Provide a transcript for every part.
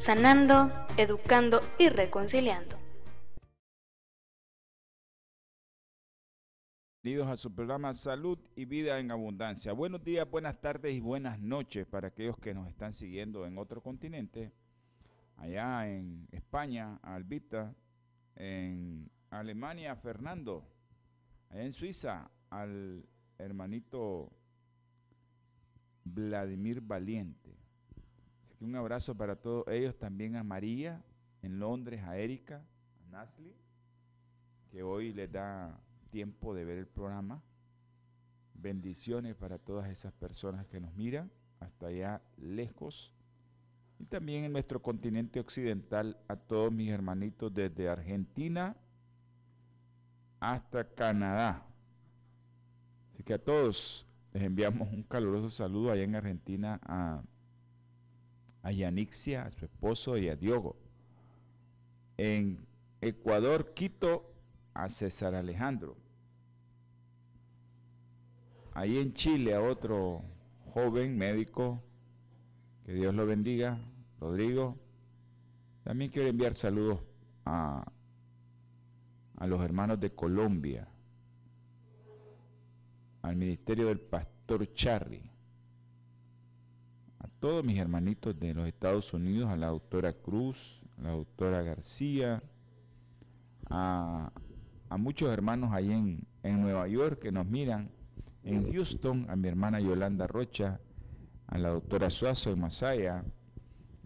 sanando, educando y reconciliando. Bienvenidos a su programa Salud y Vida en Abundancia. Buenos días, buenas tardes y buenas noches para aquellos que nos están siguiendo en otro continente. Allá en España, Albita, en Alemania, Fernando, allá en Suiza, al hermanito Vladimir Valiente. Un abrazo para todos ellos, también a María en Londres, a Erika, a Nasli, que hoy les da tiempo de ver el programa. Bendiciones para todas esas personas que nos miran hasta allá lejos. Y también en nuestro continente occidental a todos mis hermanitos desde Argentina hasta Canadá. Así que a todos les enviamos un caluroso saludo allá en Argentina a, a Yanixia, a su esposo y a Diogo. En Ecuador, Quito, a César Alejandro. Ahí en Chile a otro joven médico, que Dios lo bendiga, Rodrigo. También quiero enviar saludos a, a los hermanos de Colombia, al ministerio del pastor Charry, a todos mis hermanitos de los Estados Unidos, a la doctora Cruz, a la doctora García, a, a muchos hermanos ahí en, en Nueva York que nos miran, en Houston, a mi hermana Yolanda Rocha, a la doctora Suazo en Masaya.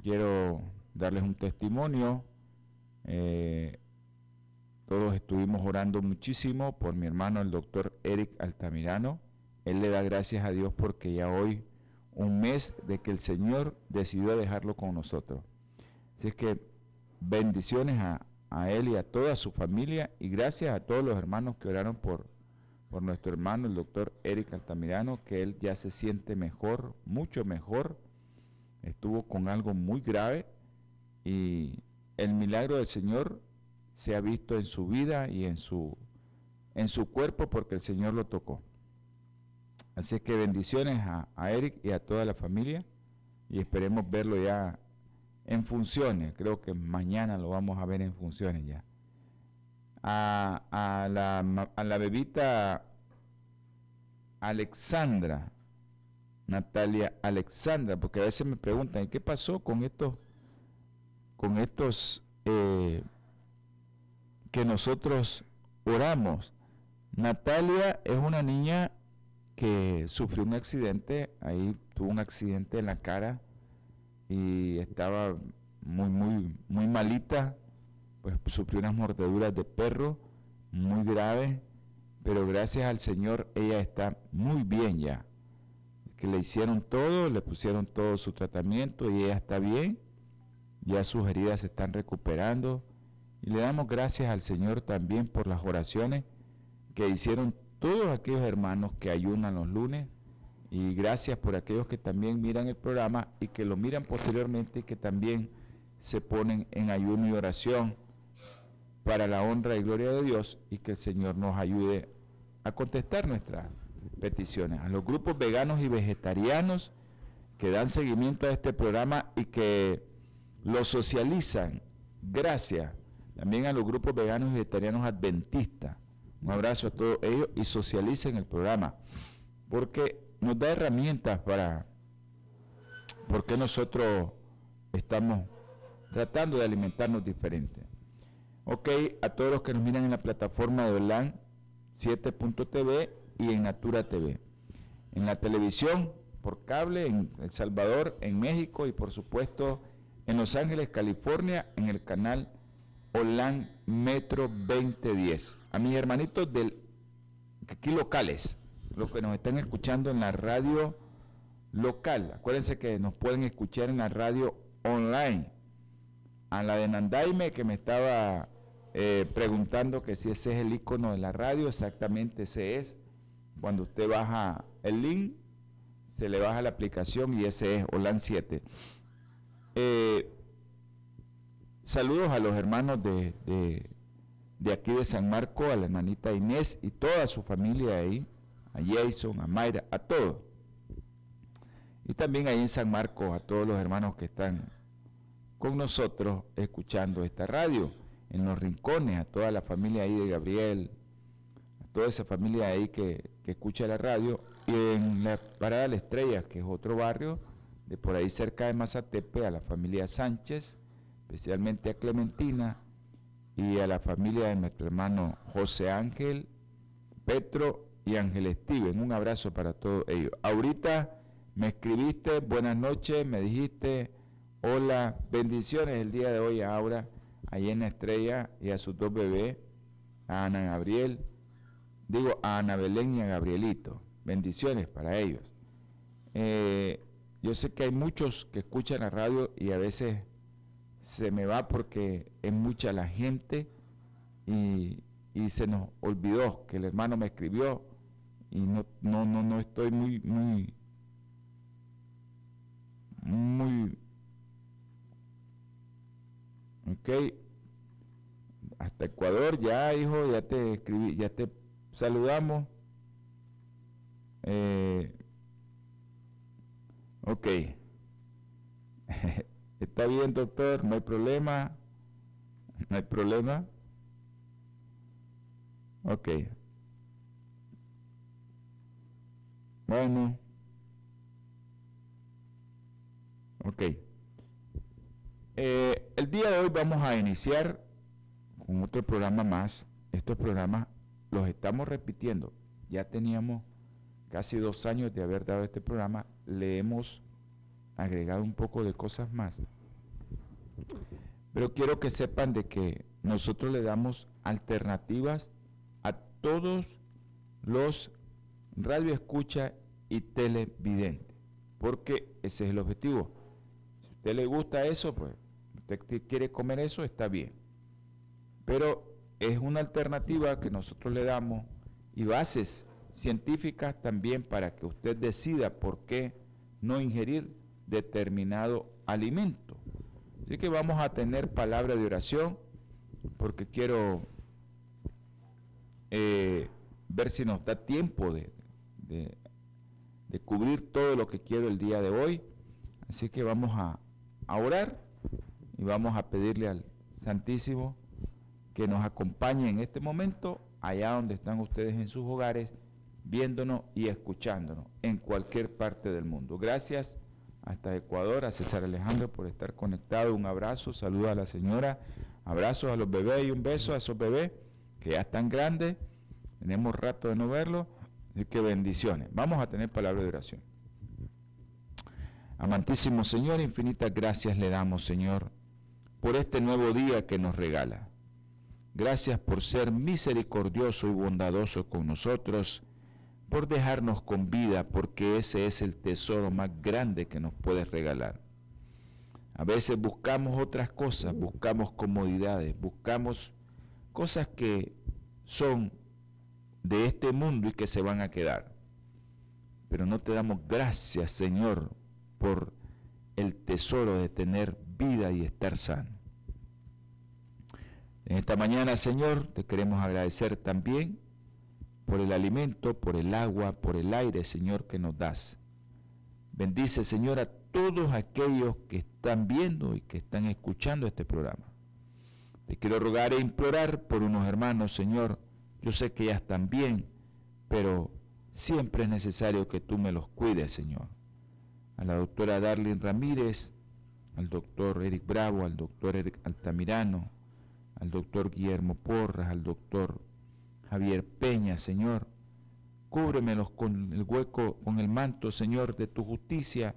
Quiero darles un testimonio. Eh, todos estuvimos orando muchísimo por mi hermano, el doctor Eric Altamirano. Él le da gracias a Dios porque ya hoy, un mes de que el Señor decidió dejarlo con nosotros. Así es que bendiciones a, a él y a toda su familia y gracias a todos los hermanos que oraron por, por nuestro hermano, el doctor Eric Altamirano, que él ya se siente mejor, mucho mejor. Estuvo con algo muy grave y el milagro del Señor se ha visto en su vida y en su, en su cuerpo porque el Señor lo tocó. Así que bendiciones a, Eric y a toda la familia y esperemos verlo ya en funciones. Creo que mañana lo vamos a ver en funciones ya. A, a, la, a la bebita Alexandra, Natalia Alexandra, porque a veces me preguntan, ¿qué pasó con estos, con estos eh, que nosotros oramos? Natalia es una niña que sufrió un accidente, ahí tuvo un accidente en la cara y estaba muy, muy, muy malita, pues sufrió unas mordeduras de perro muy graves, pero gracias al Señor ella está muy bien ya. Que le hicieron todo, le pusieron todo su tratamiento y ella está bien, ya sus heridas se están recuperando y le damos gracias al Señor también por las oraciones que hicieron todos aquellos hermanos que ayunan los lunes y gracias por aquellos que también miran el programa y que lo miran posteriormente y que también se ponen en ayuno y oración para la honra y gloria de Dios y que el Señor nos ayude a contestar nuestras peticiones. A los grupos veganos y vegetarianos que dan seguimiento a este programa y que lo socializan. Gracias. También a los grupos veganos y vegetarianos adventistas. Un abrazo a todos ellos y socialicen el programa. Porque nos da herramientas para porque nosotros estamos tratando de alimentarnos diferente. Ok, a todos los que nos miran en la plataforma de OLAN 7.tv y en Natura TV. En la televisión, por cable, en El Salvador, en México y por supuesto en Los Ángeles, California, en el canal OLAN Metro 2010. A mis hermanitos del aquí locales, los que nos están escuchando en la radio local. Acuérdense que nos pueden escuchar en la radio online. a la de Nandaime que me estaba eh, preguntando que si ese es el icono de la radio, exactamente ese es. Cuando usted baja el link, se le baja la aplicación y ese es OLAN 7. Eh, saludos a los hermanos de, de, aquí de San Marco, a la hermanita Inés y toda su familia ahí, a Jason, a Mayra, a todos. Y también ahí en San Marcos a todos los hermanos que están con nosotros escuchando esta radio, en los rincones, a toda la familia ahí de Gabriel, a toda esa familia ahí que, que escucha la radio, y en la Parada de la Estrella, que es otro barrio, de por ahí cerca de Mazatepe, a la familia Sánchez, especialmente a Clementina, y a la familia de nuestro hermano José Ángel, Petro y Ángel Steven. Un abrazo para todos ellos. Ahorita me escribiste, buenas noches, me dijiste, hola, bendiciones el día de hoy a Aura, a Llena Estrella y a sus dos bebés, a Ana Gabriel, digo a Ana Belén y a Gabrielito. Bendiciones para ellos. Eh, yo sé que hay muchos que escuchan la radio y a veces se me va porque es mucha la gente y, se nos olvidó que el hermano me escribió y no, no, no, no estoy muy, muy, muy, ok, hasta Ecuador ya, hijo, ya te escribí, ya te saludamos. Eh, ok. Está bien, doctor, no hay problema. No hay problema. Ok. Bueno. Ok. Eh, el día de hoy vamos a iniciar con otro programa más. Estos programas los estamos repitiendo. Ya teníamos casi dos años de haber dado este programa. Le hemos agregado un poco de cosas más. Pero quiero que sepan de que nosotros le damos alternativas a todos los radioescucha y televidentes, porque ese es el objetivo. Si a usted le gusta eso, pues usted quiere comer eso, está bien. Pero es una alternativa que nosotros le damos y bases científicas también para que usted decida por qué no ingerir determinado alimento. Así que vamos a tener palabra de oración porque quiero eh, ver si nos da tiempo de, cubrir todo lo que quiero el día de hoy. Así que vamos a orar y vamos a pedirle al Santísimo que nos acompañe en este momento allá donde están ustedes en sus hogares, viéndonos y escuchándonos en cualquier parte del mundo. Gracias hasta Ecuador, a César Alejandro por estar conectado. Un abrazo, saludos a la señora, abrazos a los bebés y un beso a esos bebés que ya están grandes. Tenemos rato de no verlo, así que bendiciones. Vamos a tener palabra de oración. Amantísimo Señor, infinitas gracias le damos, Señor, por este nuevo día que nos regala. Gracias por ser misericordioso y bondadoso con nosotros por dejarnos con vida, porque ese es el tesoro más grande que nos puedes regalar. A veces buscamos otras cosas, buscamos comodidades, buscamos cosas que son de este mundo y que se van a quedar. Pero no te damos gracias, Señor, por el tesoro de tener vida y estar sano. En esta mañana, Señor, te queremos agradecer también por el alimento, por el agua, por el aire, Señor, que nos das. Bendice, Señor, a todos aquellos que están viendo y que están escuchando este programa. Te quiero rogar e implorar por unos hermanos, Señor. Yo sé que ya están bien, pero siempre es necesario que tú me los cuides, Señor. A la doctora Darlene Ramírez, al doctor Eric Bravo, al doctor Eric Altamirano, al doctor Guillermo Porras, al doctor Javier Peña, Señor. Cúbremelos con el hueco, con el manto, Señor, de tu justicia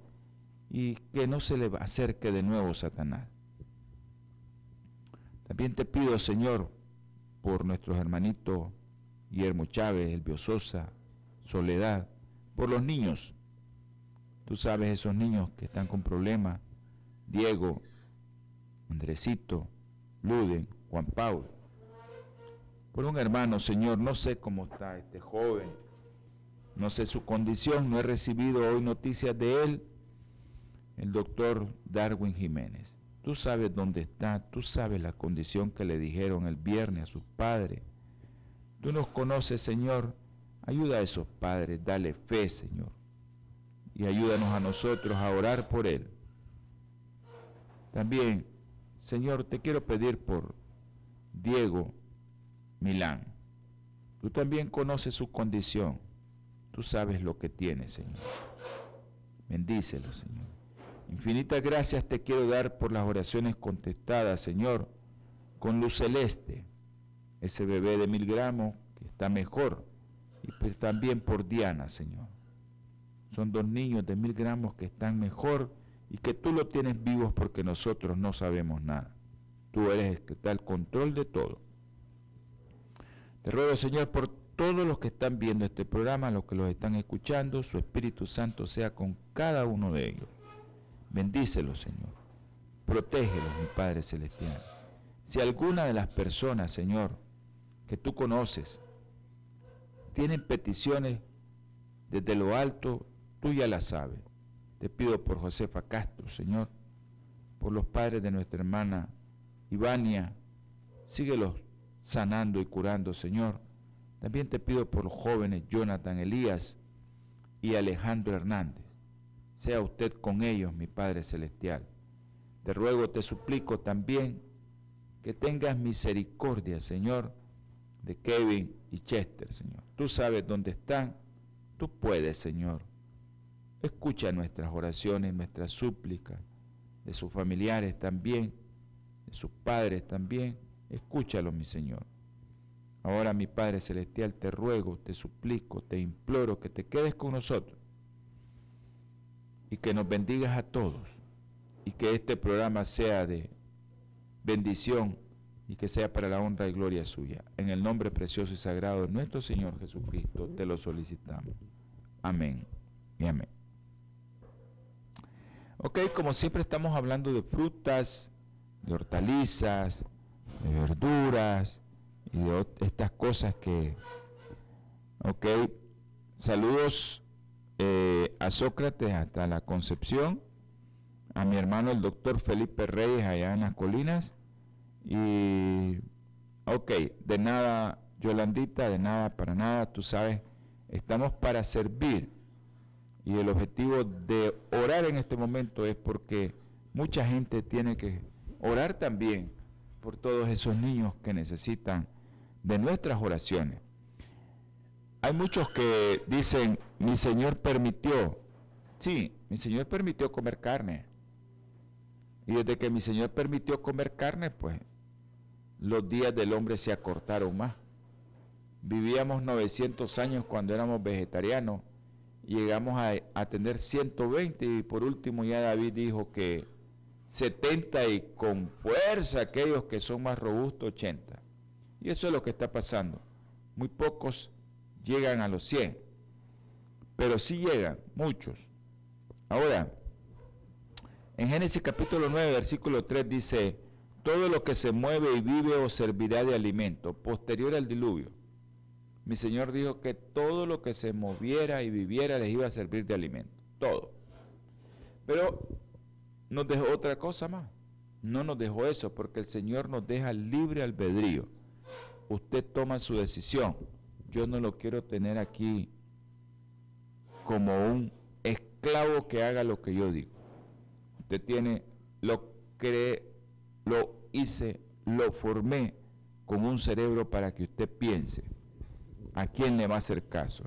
y que no se le acerque de nuevo Satanás. También te pido, Señor, por nuestros hermanitos Guillermo Chávez, Elvio Sosa, Soledad, por los niños. Tú sabes esos niños que están con problemas, Diego, Andresito, Luden, Juan Pablo. Por un hermano, Señor, no sé cómo está este joven, no sé su condición, no he recibido hoy noticias de él, el doctor Darwin Jiménez. Tú sabes dónde está, tú sabes la condición que le dijeron el viernes a sus padres. Tú nos conoces, Señor. Ayuda a esos padres, dale fe, Señor. Y ayúdanos a nosotros a orar por él. También, Señor, te quiero pedir por Diego Milán. Tú también conoces su condición. Tú sabes lo que tiene, Señor. Bendícelo, Señor. Infinitas gracias te quiero dar por las oraciones contestadas, Señor, con luz celeste, ese bebé de mil gramos que está mejor, y pues también por Diana, Señor. Son dos niños de mil gramos que están mejor y que tú lo tienes vivos porque nosotros no sabemos nada. Tú eres el que está al control de todo. Ruego, Señor, por todos los que están viendo este programa, los que los están escuchando, su Espíritu Santo sea con cada uno de ellos. Bendícelos, Señor. Protégelos, mi Padre Celestial. Si alguna de las personas, Señor, que tú conoces, tienen peticiones desde lo alto, tú ya las sabes. Te pido por Josefa Castro, Señor, por los padres de nuestra hermana Ivania, síguelos sanando y curando, Señor. También te pido por los jóvenes Jonathan Elías y Alejandro Hernández. Sea usted con ellos, mi Padre Celestial. Te ruego, te suplico también que tengas misericordia, Señor, de Kevin y Chester, Señor. Tú sabes dónde están, tú puedes, Señor. Escucha nuestras oraciones, nuestras súplicas, de sus familiares también, de sus padres también. Escúchalo, mi Señor. Ahora, mi Padre Celestial, te ruego, te suplico, te imploro que te quedes con nosotros y que nos bendigas a todos y que este programa sea de bendición y que sea para la honra y gloria suya. En el nombre precioso y sagrado de nuestro Señor Jesucristo te lo solicitamos. Amén y amén. Ok, como siempre estamos hablando de frutas, de hortalizas, de verduras y de estas cosas que... Ok, saludos eh, a Sócrates hasta la Concepción, a mi hermano el doctor Felipe Reyes allá en las colinas y, ok, de nada, Yolandita, de nada para nada, tú sabes, estamos para servir y el objetivo de orar en este momento es porque mucha gente tiene que orar también por todos esos niños que necesitan de nuestras oraciones. Hay muchos que dicen, mi Señor permitió. Sí, mi Señor permitió comer carne. Y desde que mi Señor permitió comer carne, pues los días del hombre se acortaron más. Vivíamos 900 años cuando éramos vegetarianos llegamos a, a, tener 120 y por último ya David dijo que 70 y con fuerza aquellos que son más robustos 80. Y eso es lo que está pasando. Muy pocos llegan a los 100, pero sí llegan muchos. Ahora, en Génesis capítulo 9, versículo 3 dice, todo lo que se mueve y vive os servirá de alimento, posterior al diluvio. Mi Señor dijo que todo lo que se moviera y viviera les iba a servir de alimento, todo. Pero nos dejó otra cosa más. No nos dejó eso porque el Señor nos deja libre albedrío. Usted toma su decisión yo no lo quiero tener aquí como un esclavo que haga lo que yo digo. Usted tiene, lo cree, lo hice, lo formé con un cerebro para que usted piense a quién le va a hacer caso.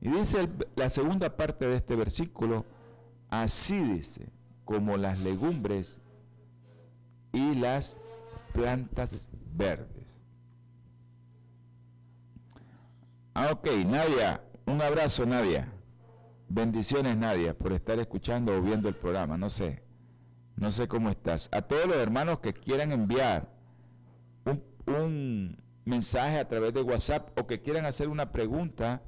Y dice la segunda parte de este versículo, así dice, como las legumbres y las plantas verdes. Ah, ok, Nadia, un abrazo, Nadia. Bendiciones, Nadia, por estar escuchando o viendo el programa. No sé, no sé cómo estás. A todos los hermanos que quieran enviar un, un mensaje a través de WhatsApp o que quieran hacer una pregunta,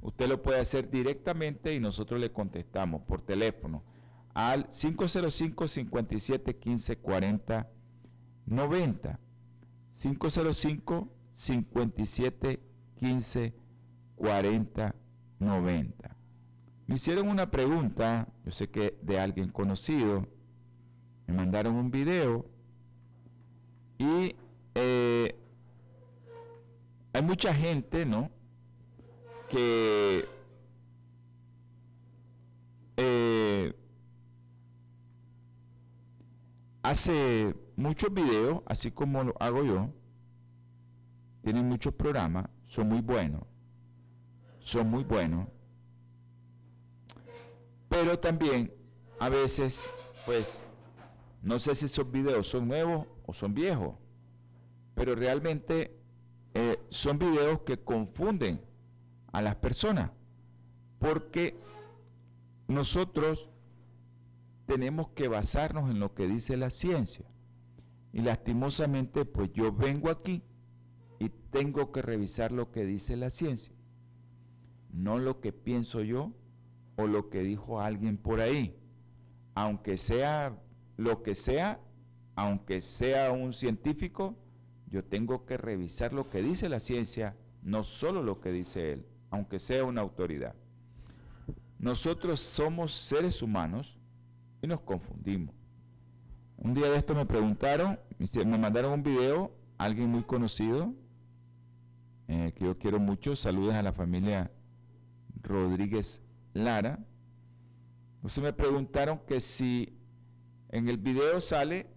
usted lo puede hacer directamente y nosotros le contestamos por teléfono al 505 57 15 40 90. 505 57 15 40 90. Me hicieron una pregunta, yo sé que de alguien conocido, me mandaron un video y eh, hay mucha gente, ¿no? Que eh, hace muchos videos, así como lo hago yo, tienen muchos programas, son muy buenos, son muy buenos, pero también a veces, pues, no sé si esos videos son nuevos o son viejos, pero realmente eh, son videos que confunden a las personas, porque nosotros tenemos que basarnos en lo que dice la ciencia. Y lastimosamente, pues yo vengo aquí y tengo que revisar lo que dice la ciencia, no lo que pienso yo o lo que dijo alguien por ahí. Aunque sea lo que sea, aunque sea un científico, yo tengo que revisar lo que dice la ciencia, no solo lo que dice él, aunque sea una autoridad. Nosotros somos seres humanos y nos confundimos. Un día de esto me preguntaron, me mandaron un video, alguien muy conocido, eh, que yo quiero mucho, saludos a la familia Rodríguez Lara. Entonces me preguntaron que si en el video sale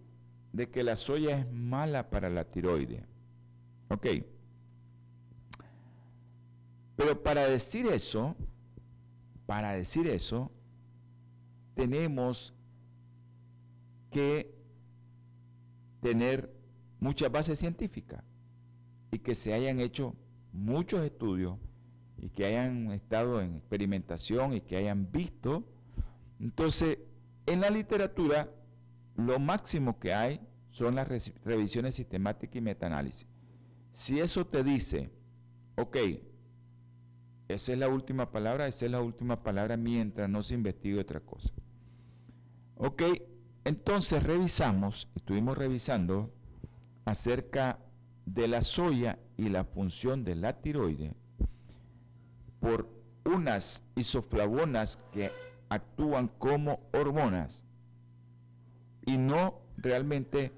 de que la soya es mala para la tiroide. Ok. Pero para decir eso, para decir eso, tenemos que tener muchas bases científicas y que se hayan hecho muchos estudios y que hayan estado en experimentación y que hayan visto. Entonces, en la literatura lo máximo que hay son las revisiones sistemáticas y metaanálisis. Si eso te dice, ok, esa es la última palabra, esa es la última palabra mientras no se investigue otra cosa. Ok, entonces revisamos, estuvimos revisando acerca de la soya y la función de la tiroide por unas isoflavonas que actúan como hormonas y no realmente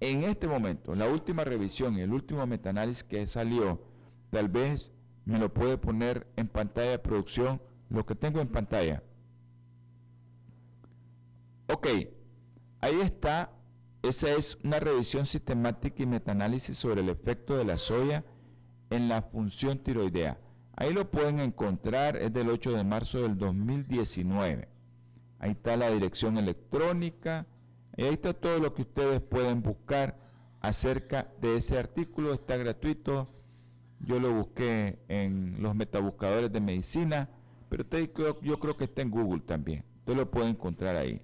en este momento, la última revisión el último metaanálisis que salió, tal vez me lo puede poner en pantalla de producción, lo que tengo en pantalla. Ok, ahí está, esa es una revisión sistemática y metaanálisis sobre el efecto de la soya en la función tiroidea. Ahí lo pueden encontrar, es del 8 de marzo del 2019. Ahí está la dirección electrónica, y ahí está todo lo que ustedes pueden buscar acerca de ese artículo. Está gratuito. Yo lo busqué en los metabuscadores de medicina, pero yo creo que está en Google también. Usted lo puede encontrar ahí.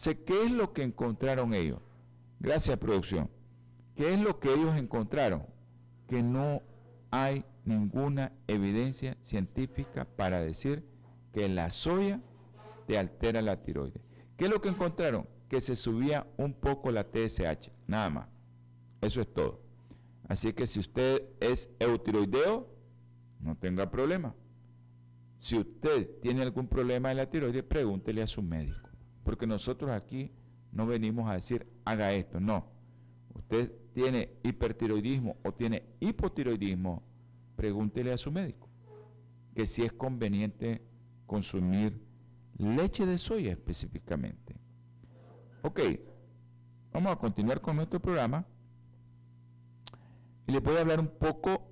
Sé qué es lo que encontraron ellos. Gracias, producción. ¿Qué es lo que ellos encontraron? Que no hay ninguna evidencia científica para decir que la soya te altera la tiroides. ¿Qué es lo que encontraron? que se subía un poco la TSH, nada más. Eso es todo. Así que si usted es eutiroideo, no tenga problema. Si usted tiene algún problema en la tiroides, pregúntele a su médico. Porque nosotros aquí no venimos a decir haga esto, no. Usted tiene hipertiroidismo o tiene hipotiroidismo, pregúntele a su médico que si es conveniente consumir leche de soya específicamente. Ok, vamos a continuar con nuestro programa y les voy a hablar un poco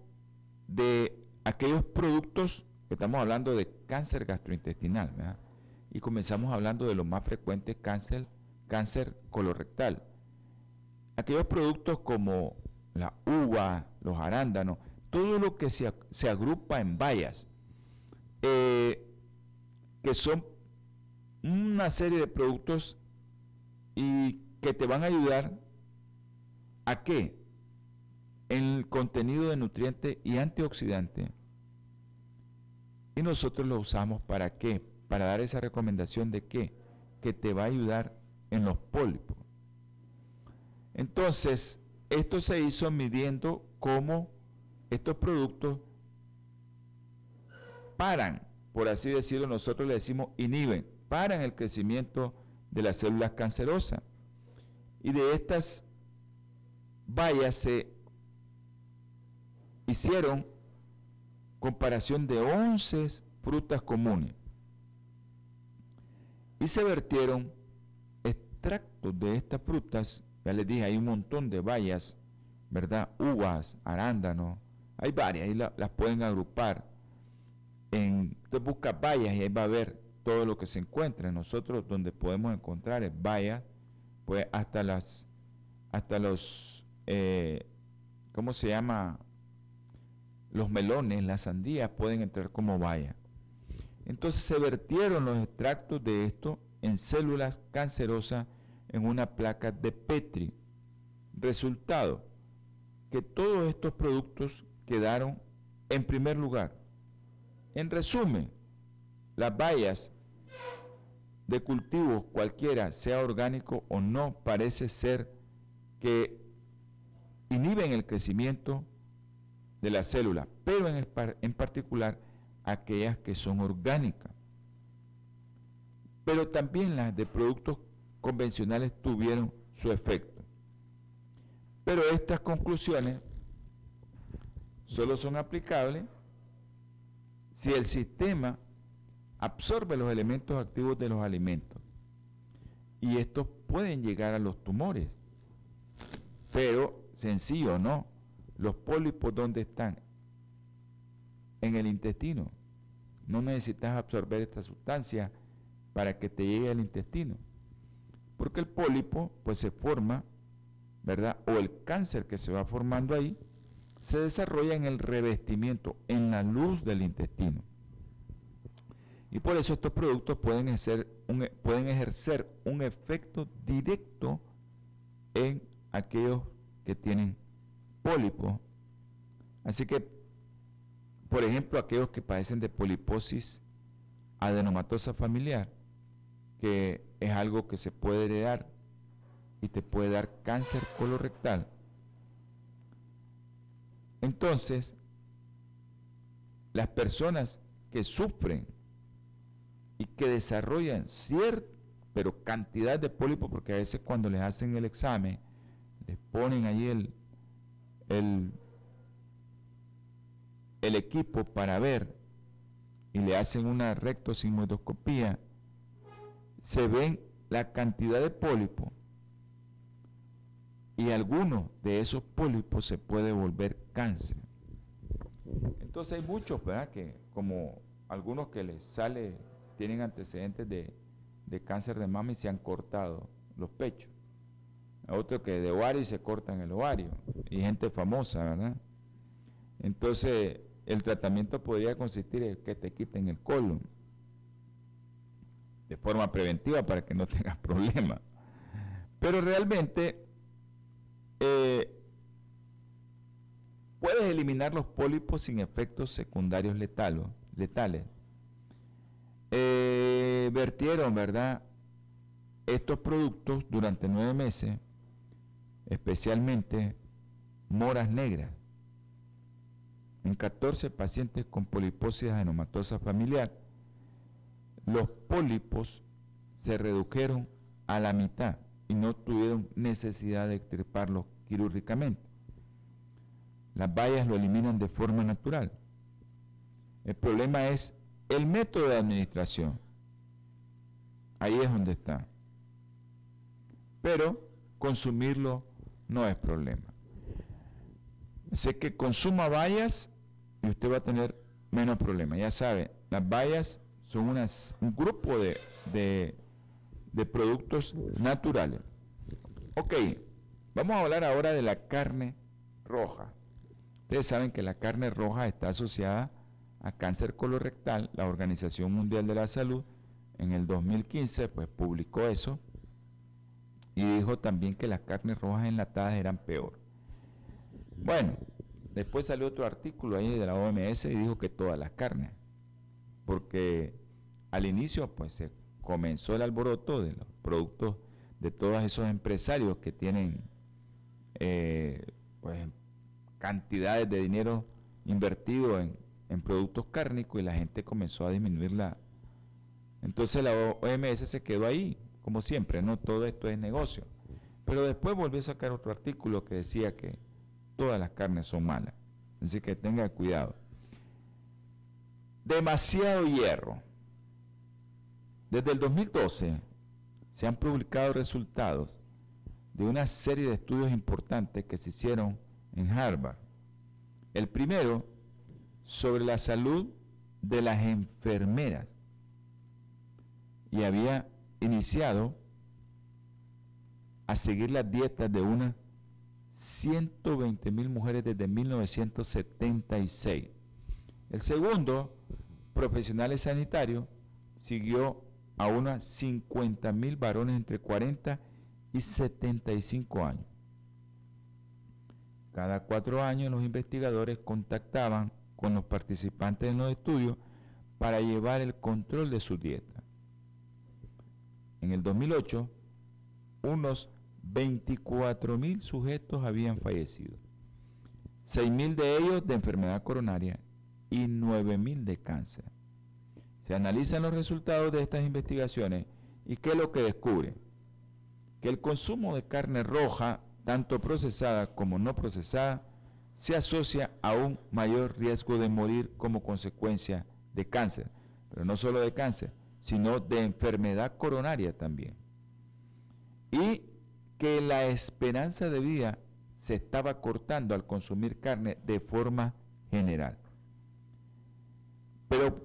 de aquellos productos que estamos hablando de cáncer gastrointestinal, ¿verdad? Y comenzamos hablando de los más frecuentes cáncer, cáncer colorectal. Aquellos productos como la uva, los arándanos, todo lo que se, agrupa en bayas, eh, que son una serie de productos y que te van a ayudar a qué? En el contenido de nutrientes y antioxidante. Y nosotros lo usamos para qué? Para dar esa recomendación de qué? que te va a ayudar en los pólipos. Entonces, esto se hizo midiendo cómo estos productos paran, por así decirlo, nosotros le decimos inhiben, paran el crecimiento de las células cancerosas. Y de estas vallas se hicieron comparación de 11 frutas comunes y se vertieron extractos de estas frutas, ya les dije, hay un montón de bayas, ¿verdad? Uvas, arándanos, hay varias, ahí las pueden agrupar. En, busca bayas y ahí va a ver todo lo que se encuentra. Nosotros donde podemos encontrar es bayas, pues hasta las, hasta los, eh, ¿cómo se llama? Los melones, las sandías pueden entrar como bayas. Entonces se vertieron los extractos de esto en células cancerosas en una placa de Petri. Resultado, que todos estos productos quedaron en primer lugar. En resumen, las bayas de cultivos cualquiera, sea orgánico o no, parece ser que inhiben el crecimiento de la célula, pero en, en particular aquellas que son orgánicas. Pero también las de productos convencionales tuvieron su efecto. Pero estas conclusiones solo son aplicables si el sistema absorbe los elementos activos de los alimentos. Y estos pueden llegar a los tumores. Pero, sencillo no, los pólipos ¿dónde están? En el intestino. No necesitas absorber esta sustancia para que te llegue al intestino. Porque el pólipo pues se forma, ¿verdad? O el cáncer que se va formando ahí se desarrolla en el revestimiento, en la luz del intestino. Y por eso estos productos pueden ejercer un, pueden ejercer un efecto directo en aquellos que tienen pólipos. Así que por ejemplo, aquellos que padecen de poliposis adenomatosa familiar, que es algo que se puede heredar y te puede dar cáncer colorectal. Entonces, las personas que sufren y que desarrollan cierta, pero cantidad de pólipos, porque a veces cuando les hacen el examen, les ponen ahí el, el el equipo para ver y le hacen una rectosigmoidoscopía, se ven la cantidad de pólipos y alguno de esos pólipos se puede volver cáncer. Entonces hay muchos, ¿verdad? Que como algunos que les sale, tienen antecedentes de, de cáncer de mama y se han cortado los pechos. Otros que de ovario y se cortan el ovario. Y gente famosa, ¿verdad? Entonces, el tratamiento podría consistir en que te quiten el colon de forma preventiva para que no tengas problemas. Pero realmente eh, puedes eliminar los pólipos sin efectos secundarios letales. Eh, vertieron, ¿verdad? Estos productos durante nueve meses, especialmente moras negras en 14 pacientes con poliposis adenomatosa familiar, los pólipos se redujeron a la mitad y no tuvieron necesidad de extirparlos quirúrgicamente. Las bayas lo eliminan de forma natural. El problema es el método de administración. Ahí es donde está. Pero consumirlo no es problema. Sé que consuma bayas y usted va a tener menos problemas. Ya sabe, las bayas son un grupo de, de productos naturales. Ok, vamos a hablar ahora de la carne roja. Ustedes saben que la carne roja está asociada a cáncer colorectal. La Organización Mundial de la Salud en el 2015 pues publicó eso y dijo también que las carnes rojas enlatadas eran peor. Bueno, Después salió otro artículo ahí de la OMS y dijo que todas las carnes, porque al inicio pues se comenzó el alboroto de los productos de todos esos empresarios que tienen eh, pues, cantidades de dinero invertido en, en productos cárnicos y la gente comenzó a disminuir la... Entonces la OMS se quedó ahí, como siempre, no todo esto es negocio. Pero después volvió a sacar otro artículo que decía que todas las carnes son malas. Así que tenga cuidado. Demasiado hierro. Desde el 2012 se han publicado resultados de una serie de estudios importantes que se hicieron en Harvard. El primero sobre la salud de las enfermeras y había iniciado a seguir las dietas de unas 120 mil mujeres desde 1976. El segundo, profesionales sanitarios, siguió a unas 50 mil varones entre 40 y 75 años. Cada cuatro años los investigadores contactaban con los participantes en los estudios para llevar el control de su dieta. En el 2008, unos 24 mil sujetos habían fallecido, 6 mil de ellos de enfermedad coronaria y 9 mil de cáncer. Se analizan los resultados de estas investigaciones y qué es lo que descubren. Que el consumo de carne roja, tanto procesada como no procesada, se asocia a un mayor riesgo de morir como consecuencia de cáncer, pero no solo de cáncer, sino de enfermedad coronaria también. Y que la esperanza de vida se estaba cortando al consumir carne de forma general. Pero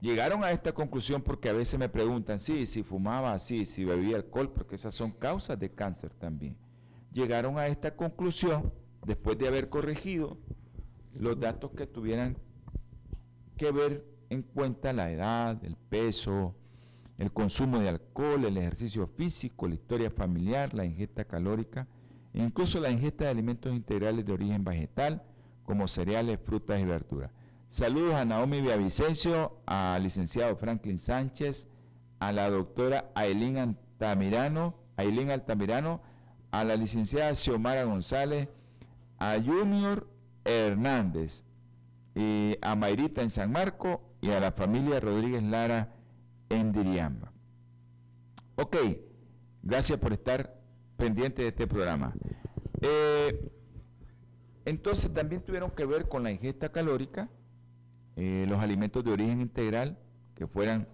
llegaron a esta conclusión porque a veces me preguntan, sí, si fumaba, sí, si bebía alcohol, porque esas son causas de cáncer también. Llegaron a esta conclusión después de haber corregido los datos que tuvieran que ver en cuenta la edad, el peso, el consumo de alcohol, el ejercicio físico, la historia familiar, la ingesta calórica, e incluso la ingesta de alimentos integrales de origen vegetal, como cereales, frutas y verduras. Saludos a Naomi Villavicencio, al licenciado Franklin Sánchez, a la doctora Ailín Altamirano, Ailín Altamirano, a la licenciada Xiomara González, a Junior Hernández, y a Mayrita en San Marco y a la familia Rodríguez Lara en Diriamba. Ok, gracias por estar pendiente de este programa. Eh, entonces también tuvieron que ver con la ingesta calórica, eh, los alimentos de origen integral, que fueran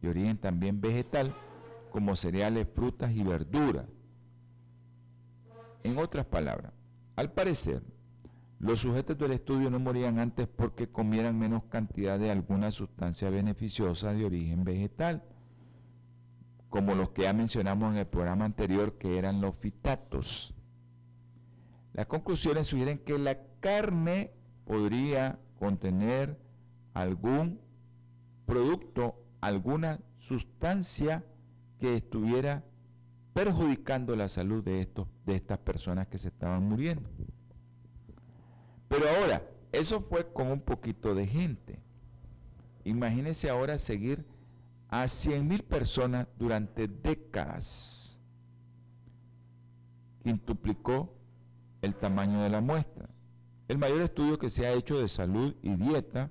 de origen también vegetal, como cereales, frutas y verduras. En otras palabras, al parecer, los sujetos del estudio no morían antes porque comieran menos cantidad de alguna sustancia beneficiosa de origen vegetal, como los que ya mencionamos en el programa anterior, que eran los fitatos. Las conclusiones sugieren que la carne podría contener algún producto, alguna sustancia que estuviera perjudicando la salud de, estos, de estas personas que se estaban muriendo. Pero ahora, eso fue con un poquito de gente. Imagínense ahora seguir a 100.000 personas durante décadas. Quintuplicó el tamaño de la muestra. El mayor estudio que se ha hecho de salud y dieta,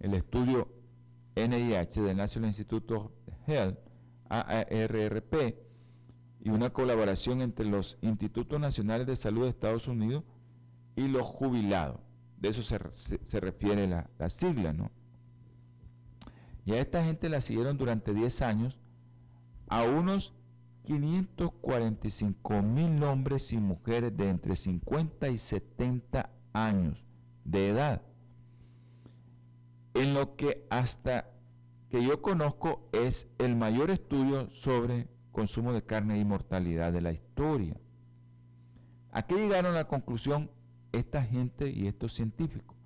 el estudio NIH del National Institute of Health, AARRP, y una colaboración entre los Institutos Nacionales de Salud de Estados Unidos y los jubilados. De eso se, refiere la, la, sigla, ¿no? Y a esta gente la siguieron durante 10 años a unos 545 mil hombres y mujeres de entre 50 y 70 años de edad. En lo que hasta que yo conozco es el mayor estudio sobre consumo de carne y mortalidad de la historia. ¿A qué llegaron a la conclusión esta gente y estos científicos?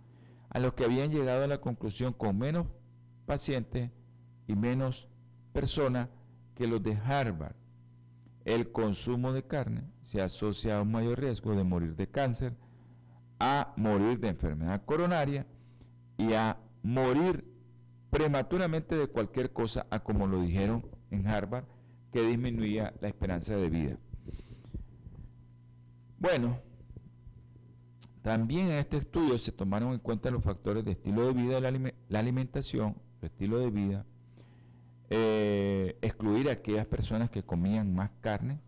A los que habían llegado a la conclusión con menos pacientes y menos personas que los de Harvard. El consumo de carne se asocia a un mayor riesgo de morir de cáncer, a morir de enfermedad coronaria y a morir prematuramente de cualquier cosa a como lo dijeron en Harvard, que disminuía la esperanza de vida. Bueno, también en este estudio se tomaron en cuenta los factores de estilo de vida, la, alimentación, el estilo de vida, eh, excluir a aquellas personas que comían más carne,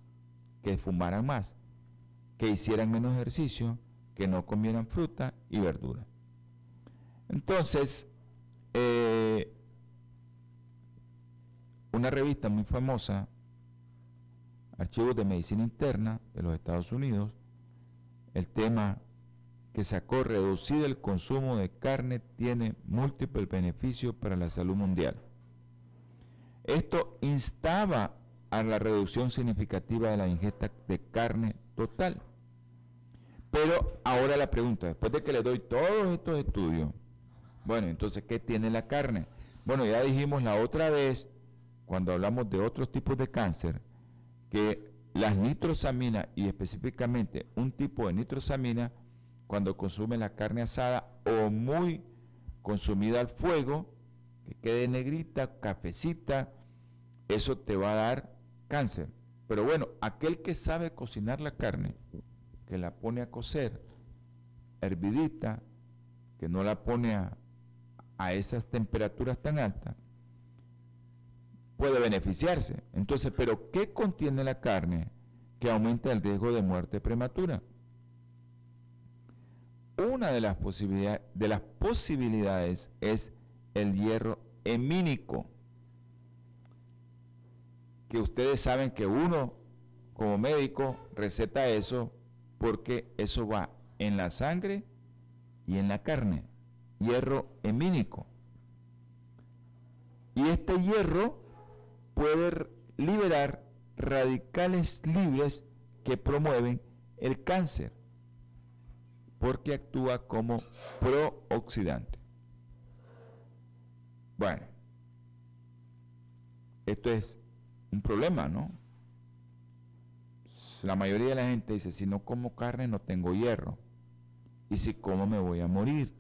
que fumaran más, que hicieran menos ejercicio, que no comieran fruta y verdura. Entonces, eh, una revista muy famosa, Archivos de Medicina Interna de los Estados Unidos, el tema que sacó reducido el consumo de carne tiene múltiples beneficios para la salud mundial. Esto instaba a la reducción significativa de la ingesta de carne total. Pero ahora la pregunta, después de que le doy todos estos estudios, bueno, entonces, ¿qué tiene la carne? Bueno, ya dijimos la otra vez, cuando hablamos de otros tipos de cáncer, que las nitrosaminas y específicamente un tipo de nitrosamina, cuando consume la carne asada o muy consumida al fuego, que quede negrita, cafecita, eso te va a dar cáncer. Pero bueno, aquel que sabe cocinar la carne, que la pone a cocer, hervidita, que no la pone a, a esas temperaturas tan altas, puede beneficiarse. Entonces, ¿pero qué contiene la carne que aumenta el riesgo de muerte prematura? Una de las, de las posibilidades es el hierro hemínico, que ustedes saben que uno como médico receta eso porque eso va en la sangre y en la carne, hierro hemínico. Y este hierro puede liberar radicales libres que promueven el cáncer, porque actúa como prooxidante. Bueno, esto es un problema, ¿no? La mayoría de la gente dice, si no como carne no tengo hierro. Y si como me voy a morir.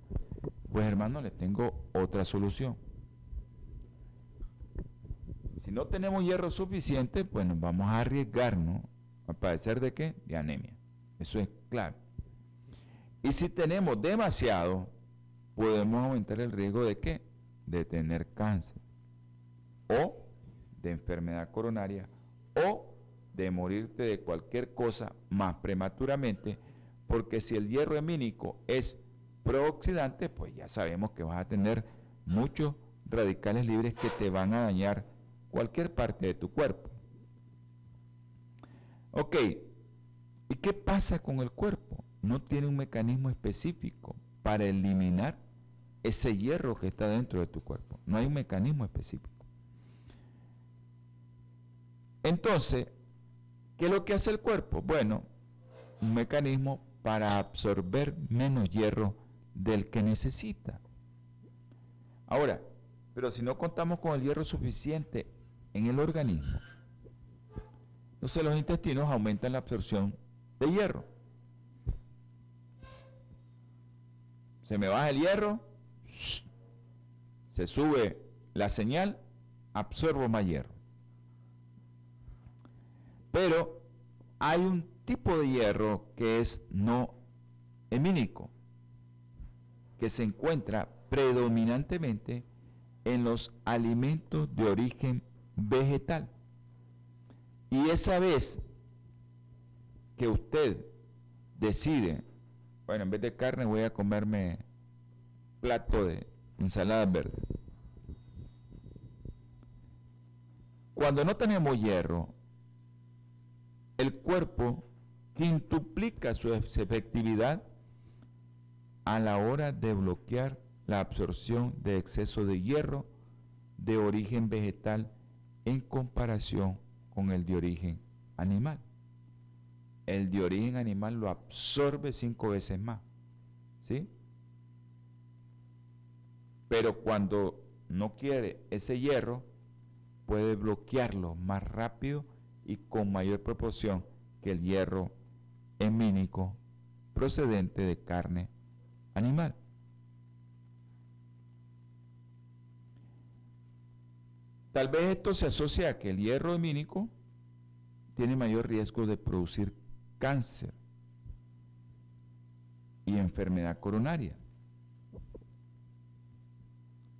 Pues hermano, le tengo otra solución. Si no tenemos hierro suficiente, pues nos vamos a arriesgarnos a padecer de qué? De anemia. Eso es claro. Y si tenemos demasiado, podemos aumentar el riesgo de qué? De tener cáncer. O de enfermedad coronaria. O de morirte de cualquier cosa más prematuramente. Porque si el hierro hemínico es prooxidante, pues ya sabemos que vas a tener muchos radicales libres que te van a dañar cualquier parte de tu cuerpo. Ok, ¿y qué pasa con el cuerpo? No tiene un mecanismo específico para eliminar ese hierro que está dentro de tu cuerpo. No hay un mecanismo específico. Entonces, ¿qué es lo que hace el cuerpo? Bueno, un mecanismo para absorber menos hierro del que necesita. Ahora, pero si no contamos con el hierro suficiente en el organismo, entonces los intestinos aumentan la absorción de hierro. Se me baja el hierro, se sube la señal, absorbo más hierro. Pero hay un tipo de hierro que es no hemínico, que se encuentra predominantemente en los alimentos de origen vegetal. Y esa vez que usted decide, bueno, en vez de carne voy a comerme plato de ensalada verde. Cuando no tenemos hierro, el cuerpo quintuplica su efectividad a la hora de bloquear la absorción de exceso de hierro de origen vegetal en comparación con el de origen animal. El de origen animal lo absorbe cinco veces más. ¿Sí? Pero cuando no quiere ese hierro, puede bloquearlo más rápido y con mayor proporción que el hierro hemínico procedente de carne animal. Tal vez esto se asocia a que el hierro hemínico tiene mayor riesgo de producir cáncer y enfermedad coronaria.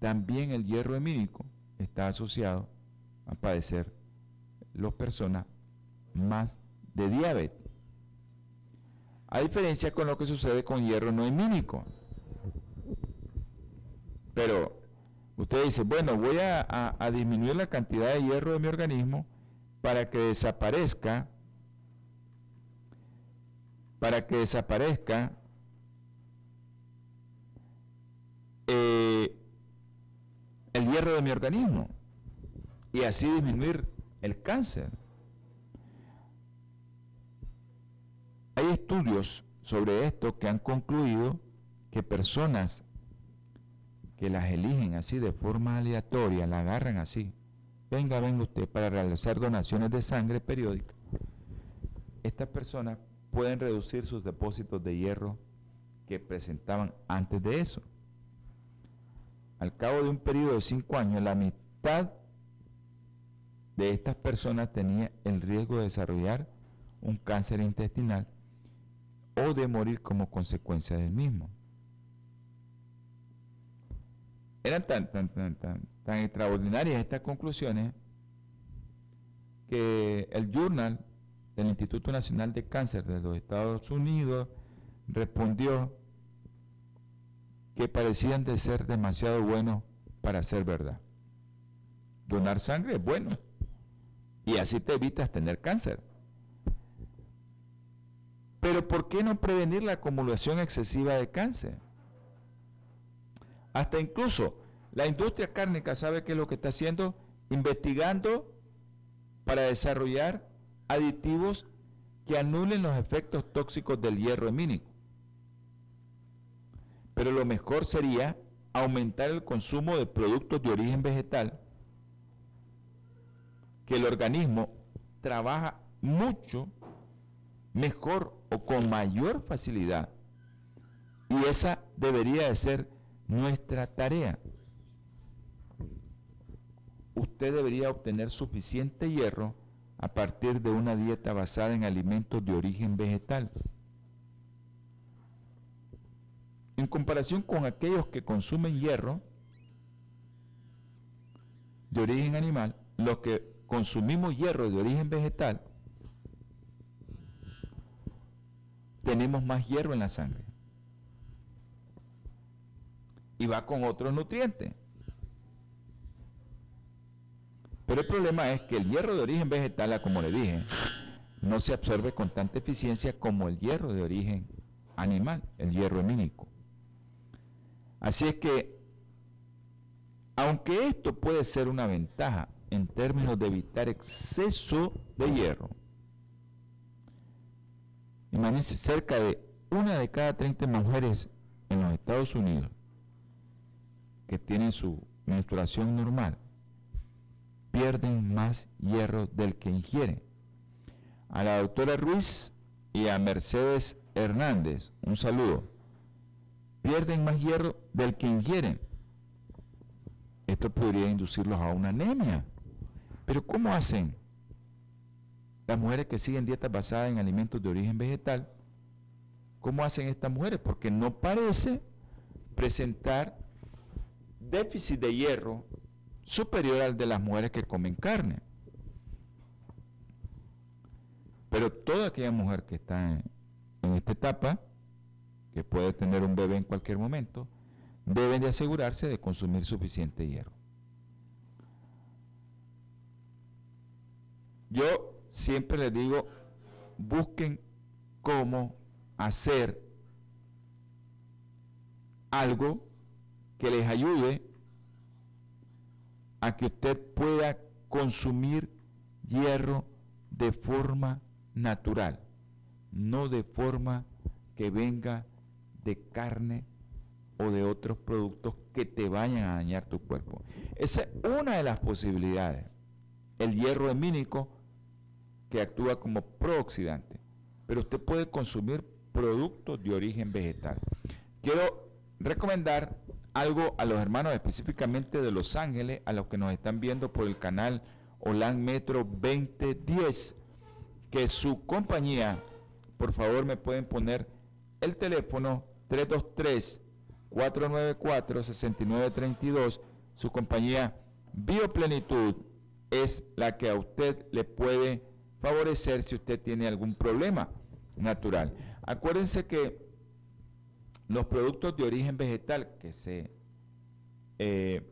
También el hierro hemínico está asociado a padecer las personas más de diabetes. A diferencia con lo que sucede con hierro no hemínico. Pero usted dice, bueno, voy a, a disminuir la cantidad de hierro de mi organismo para que desaparezca, para que desaparezca eh, el hierro de mi organismo y así disminuir el cáncer. Hay estudios sobre esto que han concluido que personas que las eligen así de forma aleatoria, la agarran así, venga, venga usted para realizar donaciones de sangre periódica, estas personas pueden reducir sus depósitos de hierro que presentaban antes de eso. Al cabo de un periodo de cinco años, la mitad de estas personas tenía el riesgo de desarrollar un cáncer intestinal o de morir como consecuencia del mismo. Eran tan, tan, tan, tan, tan extraordinarias estas conclusiones que el Journal del Instituto Nacional de Cáncer de los Estados Unidos respondió que parecían de ser demasiado buenos para ser verdad. Donar sangre es bueno y así te evitas tener cáncer. Pero ¿por qué no prevenir la acumulación excesiva de cáncer? Hasta incluso la industria cárnica sabe qué es lo que está haciendo, investigando para desarrollar aditivos que anulen los efectos tóxicos del hierro hemínico. Pero lo mejor sería aumentar el consumo de productos de origen vegetal, que el organismo trabaja mucho mejor o con mayor facilidad. Y esa debería de ser nuestra tarea. Usted debería obtener suficiente hierro a partir de una dieta basada en alimentos de origen vegetal. En comparación con aquellos que consumen hierro de origen animal, los que consumimos hierro de origen vegetal, tenemos más hierro en la sangre. Y va con otros nutrientes. Pero el problema es que el hierro de origen vegetal, como le dije, no se absorbe con tanta eficiencia como el hierro de origen animal, el hierro hemínico. Así es que, aunque esto puede ser una ventaja en términos de evitar exceso de hierro, imagínense cerca de una de cada 30 mujeres en los Estados Unidos que tienen su menstruación normal pierden más hierro del que ingieren. A la doctora Ruiz y a Mercedes Hernández, un saludo. Pierden más hierro del que ingieren. Esto podría inducirlos a una anemia. Pero ¿cómo hacen las mujeres que siguen dietas basadas en alimentos de origen vegetal? ¿Cómo hacen estas mujeres? Porque no parece presentar déficit de hierro superior al de las mujeres que comen carne. Pero toda aquella mujer que está en, esta etapa, que puede tener un bebé en cualquier momento, deben de asegurarse de consumir suficiente hierro. Yo siempre les digo, busquen cómo hacer algo que les ayude a que usted pueda consumir hierro de forma natural, no de forma que venga de carne o de otros productos que te vayan a dañar tu cuerpo. Esa es una de las posibilidades. El hierro hemínico que actúa como prooxidante, pero usted puede consumir productos de origen vegetal. Quiero recomendar algo a los hermanos específicamente de Los Ángeles, a los que nos están viendo por el canal Olan Metro 2010, que su compañía, por favor me pueden poner el teléfono 323-494-6932, su compañía Bioplenitud es la que a usted le puede favorecer si usted tiene algún problema natural. Acuérdense que los productos de origen vegetal que se eh,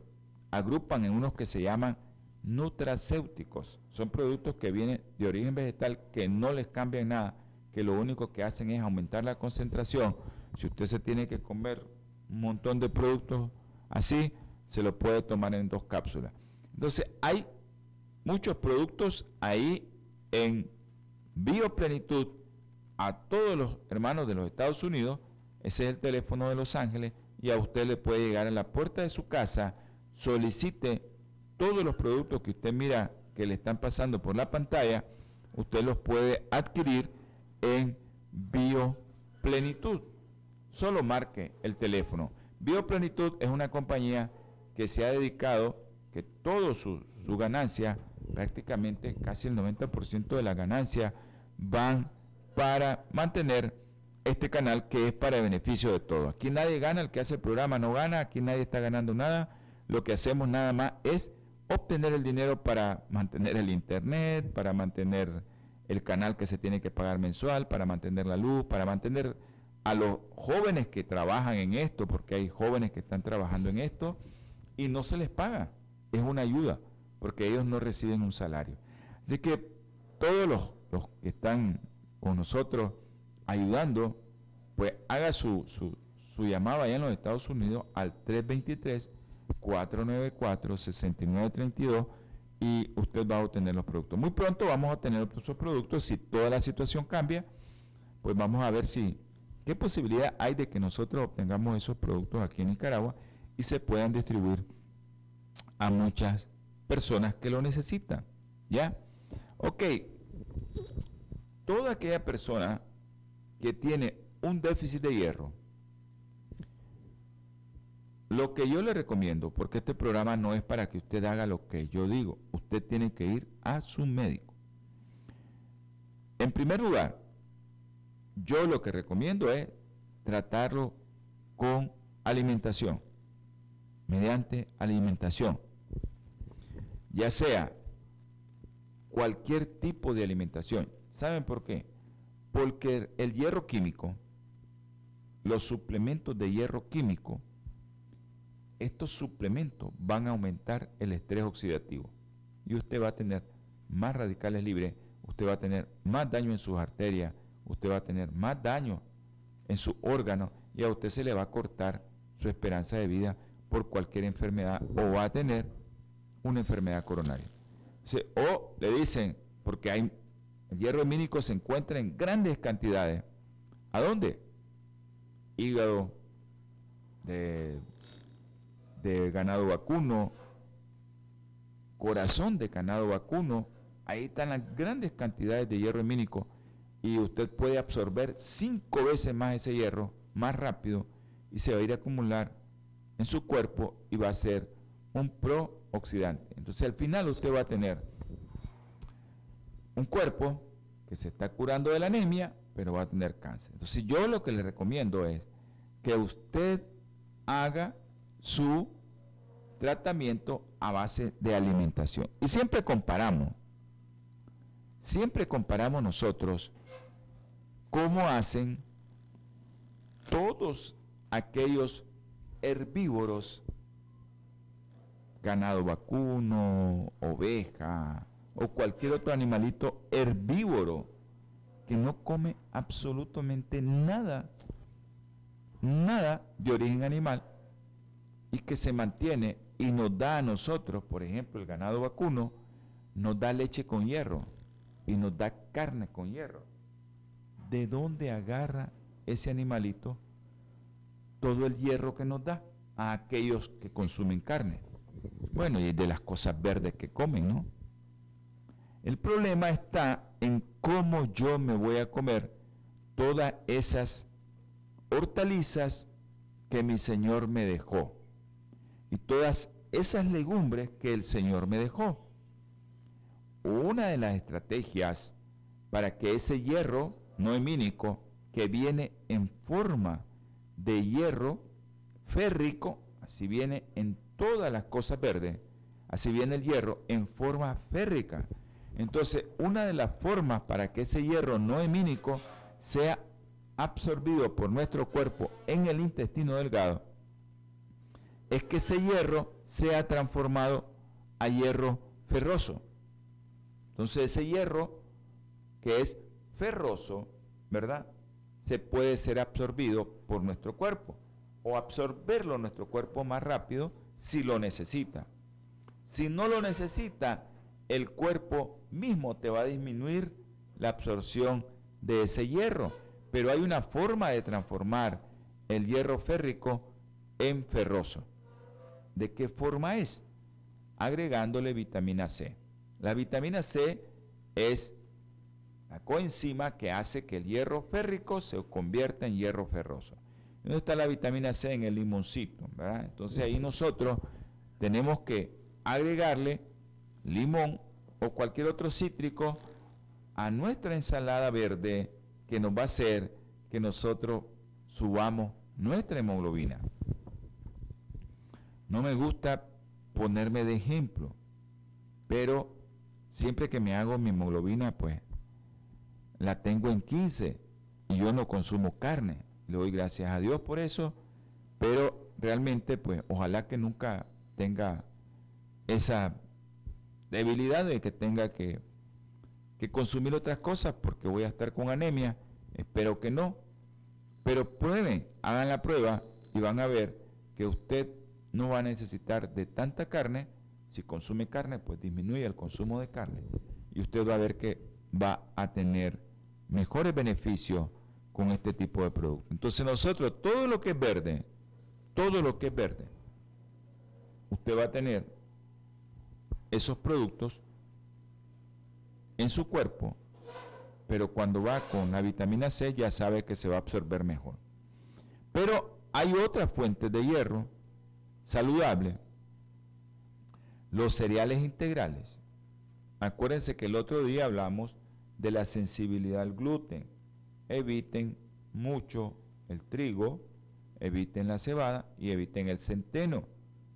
agrupan en unos que se llaman nutracéuticos, son productos que vienen de origen vegetal que no les cambian nada, que lo único que hacen es aumentar la concentración. Si usted se tiene que comer un montón de productos así, se lo puede tomar en dos cápsulas. Entonces, hay muchos productos ahí en Bioplenitud a todos los hermanos de los Estados Unidos. Ese es el teléfono de Los Ángeles y a usted le puede llegar a la puerta de su casa, solicite todos los productos que usted mira que le están pasando por la pantalla, usted los puede adquirir en Bioplenitud. Solo marque el teléfono. Bioplenitud es una compañía que se ha dedicado, que todo su, su ganancia prácticamente casi el 90% de la ganancia van para mantener este canal que es para el beneficio de todos. Aquí nadie gana, el que hace el programa no gana, aquí nadie está ganando nada. Lo que hacemos nada más es obtener el dinero para mantener el internet, para mantener el canal que se tiene que pagar mensual, para mantener la luz, para mantener a los jóvenes que trabajan en esto, porque hay jóvenes que están trabajando en esto y no se les paga. Es una ayuda porque ellos no reciben un salario. Así que todos los, que están con nosotros ayudando, pues haga su, su, su llamada allá en los Estados Unidos al 323-494-6932 y usted va a obtener los productos. Muy pronto vamos a tener esos productos. Si toda la situación cambia, pues vamos a ver si qué posibilidad hay de que nosotros obtengamos esos productos aquí en Nicaragua y se puedan distribuir a muchas personas que lo necesitan. ¿Ya? Ok. Toda aquella persona que tiene un déficit de hierro, lo que yo le recomiendo, porque este programa no es para que usted haga lo que yo digo, usted tiene que ir a su médico. En primer lugar, yo lo que recomiendo es tratarlo con alimentación, mediante alimentación ya sea cualquier tipo de alimentación. ¿Saben por qué? Porque el hierro químico, los suplementos de hierro químico, estos suplementos van a aumentar el estrés oxidativo y usted va a tener más radicales libres, usted va a tener más daño en sus arterias, usted va a tener más daño en su órgano y a usted se le va a cortar su esperanza de vida por cualquier enfermedad o va a tener una enfermedad coronaria. O le dicen, porque hay, el hierro hemínico se encuentra en grandes cantidades. ¿A dónde? Hígado de, de ganado vacuno, corazón de ganado vacuno, ahí están las grandes cantidades de hierro hemínico y usted puede absorber cinco veces más ese hierro más rápido y se va a ir a acumular en su cuerpo y va a ser un pro oxidante. Entonces al final usted va a tener un cuerpo que se está curando de la anemia, pero va a tener cáncer. Entonces yo lo que le recomiendo es que usted haga su tratamiento a base de alimentación. Y siempre comparamos, siempre comparamos nosotros cómo hacen todos aquellos herbívoros ganado vacuno, oveja o cualquier otro animalito herbívoro que no come absolutamente nada, nada de origen animal y que se mantiene y nos da a nosotros, por ejemplo, el ganado vacuno, nos da leche con hierro y nos da carne con hierro. ¿De dónde agarra ese animalito todo el hierro que nos da a aquellos que consumen carne? Bueno, y de las cosas verdes que comen, ¿no? El problema está en cómo yo me voy a comer todas esas hortalizas que mi Señor me dejó. y todas esas legumbres que el Señor me dejó. Una de las estrategias para que ese hierro no emínico que viene en forma de hierro férrico, así viene en todas las cosas verdes, así viene el hierro en forma férrica. Entonces, una de las formas para que ese hierro no emínico sea absorbido por nuestro cuerpo en el intestino delgado es que ese hierro sea transformado a hierro ferroso. Entonces ese hierro que es ferroso, ¿verdad? Se puede ser absorbido por nuestro cuerpo o absorberlo nuestro cuerpo más rápido si lo necesita. Si no lo necesita, el cuerpo mismo te va a disminuir la absorción de ese hierro. Pero hay una forma de transformar el hierro férrico en ferroso. ¿De qué forma es? Agregándole vitamina C. La vitamina C es la coenzima que hace que el hierro férrico se convierta en hierro ferroso. ¿Dónde está la vitamina C? En el limoncito, ¿verdad? Entonces ahí nosotros tenemos que agregarle limón o cualquier otro cítrico a nuestra ensalada verde que nos va a hacer que nosotros subamos nuestra hemoglobina. No me gusta ponerme de ejemplo, pero siempre que me hago mi hemoglobina, pues la tengo en 15 y yo no consumo carne. Le doy gracias a Dios por eso, pero realmente, pues ojalá que nunca tenga esa debilidad de que tenga que, que consumir otras cosas porque voy a estar con anemia. Espero que no. Pero prueben, hagan la prueba y van a ver que usted no va a necesitar de tanta carne. Si consume carne, pues disminuye el consumo de carne. Y usted va a ver que va a tener mejores beneficios con este tipo de producto. Entonces nosotros, todo lo que es verde, todo lo que es verde, usted va a tener esos productos en su cuerpo, pero cuando va con la vitamina C ya sabe que se va a absorber mejor. Pero hay otras fuentes de hierro saludable, los cereales integrales. Acuérdense que el otro día hablamos de la sensibilidad al gluten. Eviten mucho el trigo, eviten la cebada y eviten el centeno,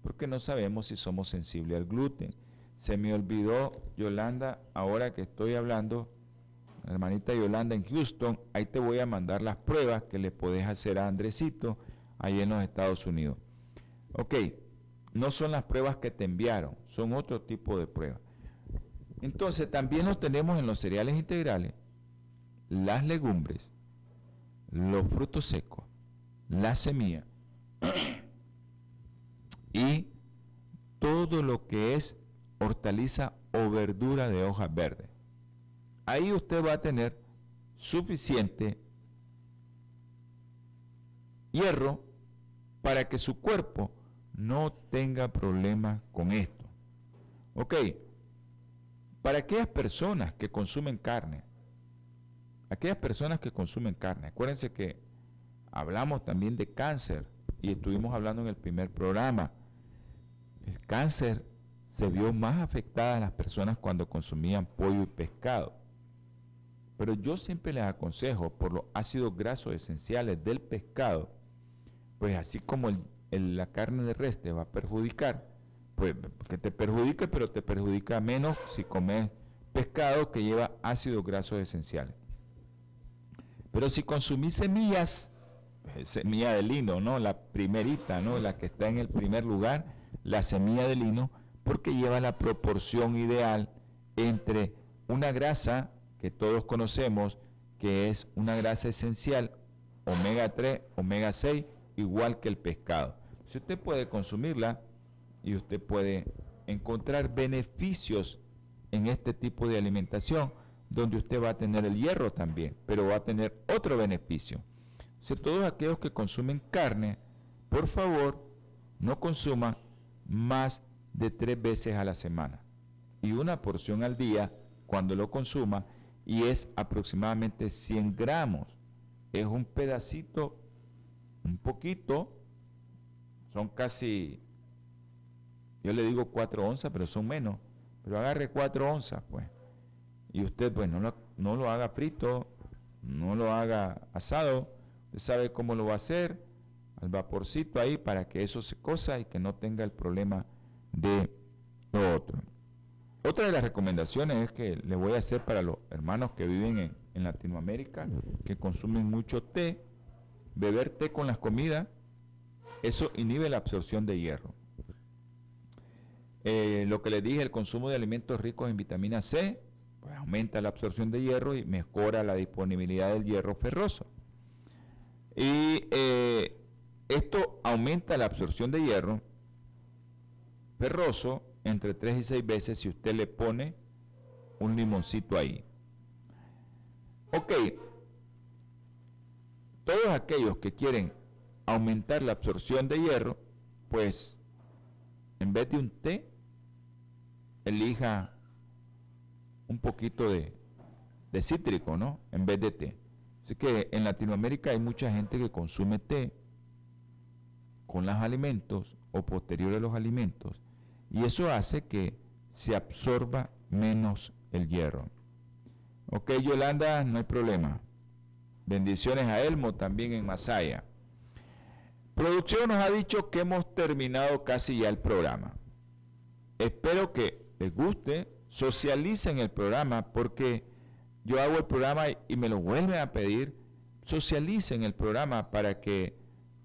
porque no sabemos si somos sensibles al gluten. Se me olvidó, Yolanda, ahora que estoy hablando, hermanita Yolanda en Houston, ahí te voy a mandar las pruebas que le podés hacer a Andresito ahí en los Estados Unidos. Ok, no son las pruebas que te enviaron, son otro tipo de pruebas. Entonces también lo tenemos en los cereales integrales, las legumbres, los frutos secos, la semilla y todo lo que es hortaliza o verdura de hojas verdes. Ahí usted va a tener suficiente hierro para que su cuerpo no tenga problemas con esto. Ok, para aquellas personas que consumen carne, aquellas personas que consumen carne, acuérdense que hablamos también de cáncer y estuvimos hablando en el primer programa. El cáncer se vio más afectada a las personas cuando consumían pollo y pescado. Pero yo siempre les aconsejo por los ácidos grasos esenciales del pescado, pues así como la carne de res te va a perjudicar, pues que te perjudique, pero te perjudica menos si comes pescado que lleva ácidos grasos esenciales. Pero si consumís semillas, eh, semilla de lino, ¿no? La primerita, ¿no? La que está en el primer lugar, la semilla de lino, porque lleva la proporción ideal entre una grasa que todos conocemos, que es una grasa esencial, omega 3, omega 6, igual que el pescado. Si usted puede consumirla y usted puede encontrar beneficios en este tipo de alimentación, donde usted va a tener el hierro también, pero va a tener otro beneficio. Si todos aquellos que consumen carne, por favor, no consuman más de tres veces a la semana y una porción al día cuando lo consuma y es aproximadamente 100 gramos. Es un pedacito, un poquito son casi yo le digo 4 onzas, pero son menos, pero agarre 4 onzas, pues. Y usted, pues, no lo, no lo haga frito, no lo haga asado, usted sabe cómo lo va a hacer, al vaporcito ahí para que eso se cosa y que no tenga el problema de lo otro. Otra de las recomendaciones es que le voy a hacer para los hermanos que viven en, en Latinoamérica, que consumen mucho té, beber té con las comidas, eso inhibe la absorción de hierro. Eh, lo que les dije, el consumo de alimentos ricos en vitamina C, pues aumenta la absorción de hierro y mejora la disponibilidad del hierro ferroso. Y eh, esto aumenta la absorción de hierro ferroso entre 3 y 6 veces si usted le pone un limoncito ahí. Ok, todos aquellos que quieren aumentar la absorción de hierro, pues en vez de un té, elija un poquito de, de cítrico, ¿no? En vez de té. Así que en Latinoamérica hay mucha gente que consume té con los alimentos o posterior a los alimentos y eso hace que se absorba menos el hierro. Ok, Yolanda, no hay problema. Bendiciones a Elmo también en Masaya. Producción nos ha dicho que hemos terminado casi ya el programa. Espero que les guste, socialicen el programa porque yo hago el programa y me lo vuelven a pedir. Socialicen el programa para que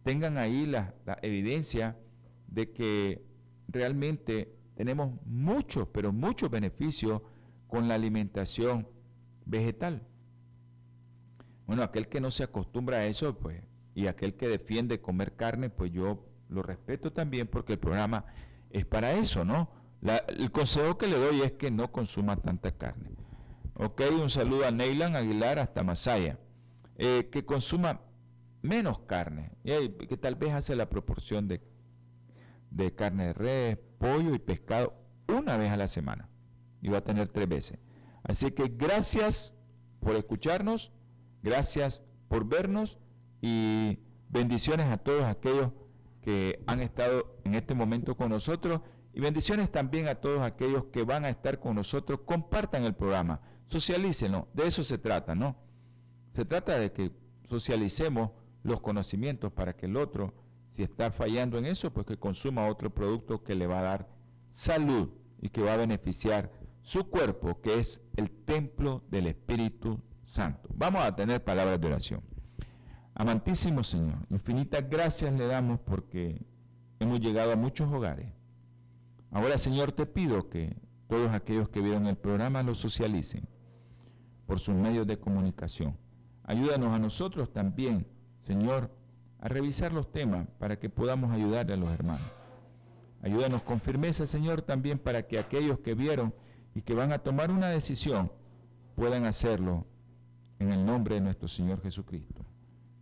tengan ahí la, evidencia de que realmente tenemos muchos, pero muchos beneficios con la alimentación vegetal. Bueno, aquel que no se acostumbra a eso, pues, y aquel que defiende comer carne, pues yo lo respeto también porque el programa es para eso, ¿no? El consejo que le doy es que no consuma tanta carne. Ok, un saludo a Neylan Aguilar hasta Masaya. Eh, que consuma menos carne, que tal vez hace la proporción de, de carne de res, pollo y pescado una vez a la semana. Y va a tener tres veces. Así que gracias por escucharnos. Gracias por vernos y bendiciones a todos aquellos que han estado en este momento con nosotros y bendiciones también a todos aquellos que van a estar con nosotros. Compartan el programa, socialícenlo, de eso se trata, ¿no? Se trata de que socialicemos los conocimientos para que el otro, si está fallando en eso, pues que consuma otro producto que le va a dar salud y que va a beneficiar su cuerpo, que es el templo del Espíritu Santo. Vamos a tener palabras de oración. Amantísimo Señor, infinitas gracias le damos porque hemos llegado a muchos hogares. Ahora, Señor, te pido que todos aquellos que vieron el programa lo socialicen por sus medios de comunicación. Ayúdanos a nosotros también, Señor, a revisar los temas para que podamos ayudarle a los hermanos. Ayúdanos con firmeza, Señor, también para que aquellos que vieron y que van a tomar una decisión puedan hacerlo en el nombre de nuestro Señor Jesucristo.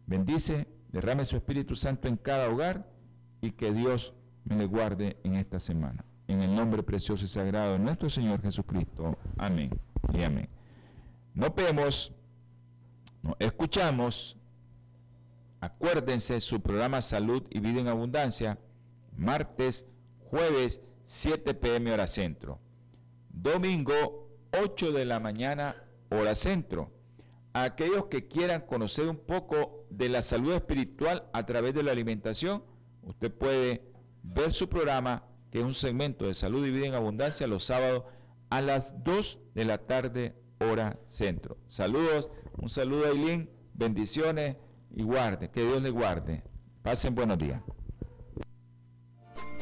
Bendice, derrame su Espíritu Santo en cada hogar y que Dios me le guarde en esta semana. En el nombre precioso y sagrado de nuestro Señor Jesucristo. Amén y amén. Nos vemos, nos escuchamos. Acuérdense su programa Salud y Vida en Abundancia, martes, jueves, 7 pm hora centro. Domingo, 8 de la mañana, hora centro a aquellos que quieran conocer un poco de la salud espiritual a través de la alimentación, usted puede ver su programa, que es un segmento de salud y vida en abundancia, los sábados a las 2 de la tarde, hora centro. Saludos, un saludo a Eileen, bendiciones y guarde, que Dios le guarde. Pasen buenos días.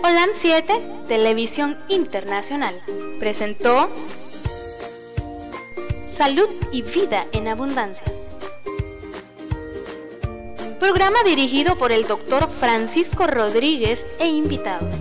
Holan 7, Televisión Internacional, presentó Salud y Vida en Abundancia. Programa dirigido por el doctor Francisco Rodríguez e invitados.